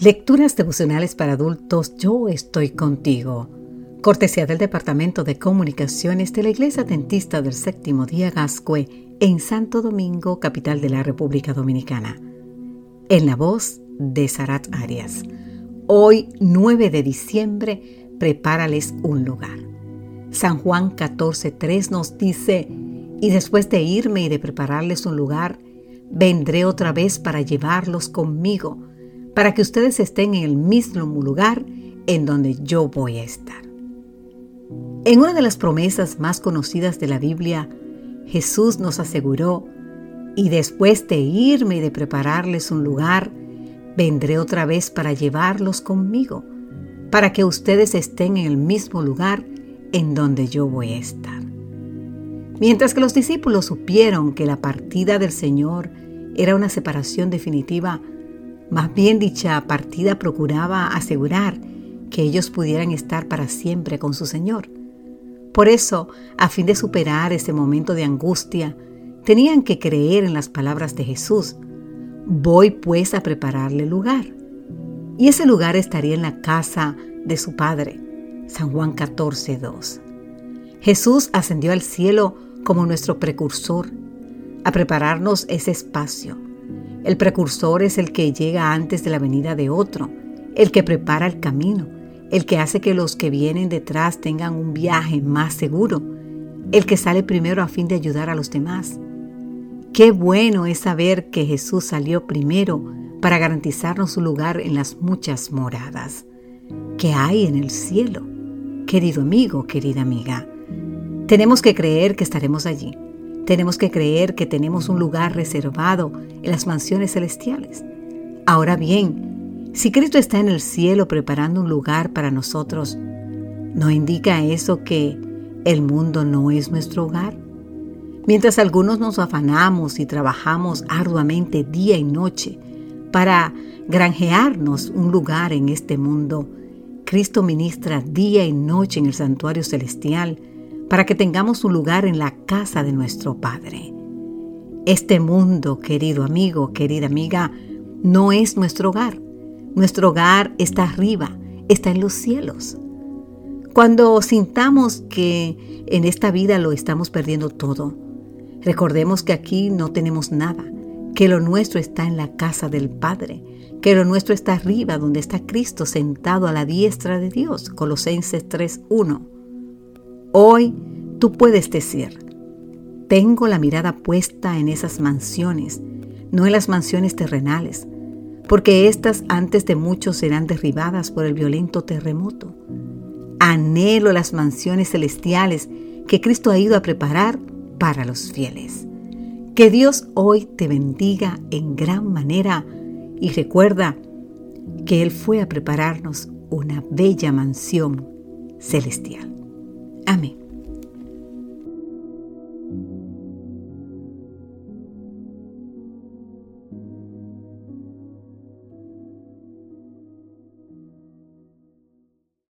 Lecturas devocionales para adultos Yo estoy contigo. Cortesía del Departamento de Comunicaciones de la Iglesia Dentista del Séptimo Día Gascue en Santo Domingo, capital de la República Dominicana. En la voz de Sarat Arias. Hoy, 9 de diciembre, prepárales un lugar. San Juan 14:3 nos dice, y después de irme y de prepararles un lugar, vendré otra vez para llevarlos conmigo para que ustedes estén en el mismo lugar en donde yo voy a estar. En una de las promesas más conocidas de la Biblia, Jesús nos aseguró, y después de irme y de prepararles un lugar, vendré otra vez para llevarlos conmigo, para que ustedes estén en el mismo lugar en donde yo voy a estar. Mientras que los discípulos supieron que la partida del Señor era una separación definitiva, más bien dicha partida procuraba asegurar que ellos pudieran estar para siempre con su Señor. Por eso, a fin de superar ese momento de angustia, tenían que creer en las palabras de Jesús. Voy pues a prepararle lugar. Y ese lugar estaría en la casa de su Padre. San Juan 14, 2. Jesús ascendió al cielo como nuestro precursor, a prepararnos ese espacio el precursor es el que llega antes de la venida de otro, el que prepara el camino, el que hace que los que vienen detrás tengan un viaje más seguro, el que sale primero a fin de ayudar a los demás. Qué bueno es saber que Jesús salió primero para garantizarnos su lugar en las muchas moradas que hay en el cielo. Querido amigo, querida amiga, tenemos que creer que estaremos allí tenemos que creer que tenemos un lugar reservado en las mansiones celestiales. Ahora bien, si Cristo está en el cielo preparando un lugar para nosotros, ¿no indica eso que el mundo no es nuestro hogar? Mientras algunos nos afanamos y trabajamos arduamente día y noche para granjearnos un lugar en este mundo, Cristo ministra día y noche en el santuario celestial para que tengamos un lugar en la casa de nuestro Padre. Este mundo, querido amigo, querida amiga, no es nuestro hogar. Nuestro hogar está arriba, está en los cielos. Cuando sintamos que en esta vida lo estamos perdiendo todo, recordemos que aquí no tenemos nada, que lo nuestro está en la casa del Padre, que lo nuestro está arriba donde está Cristo sentado a la diestra de Dios. Colosenses 3.1. Hoy tú puedes decir, tengo la mirada puesta en esas mansiones, no en las mansiones terrenales, porque éstas antes de mucho serán derribadas por el violento terremoto. Anhelo las mansiones celestiales que Cristo ha ido a preparar para los fieles. Que Dios hoy te bendiga en gran manera y recuerda que Él fue a prepararnos una bella mansión celestial. Amén.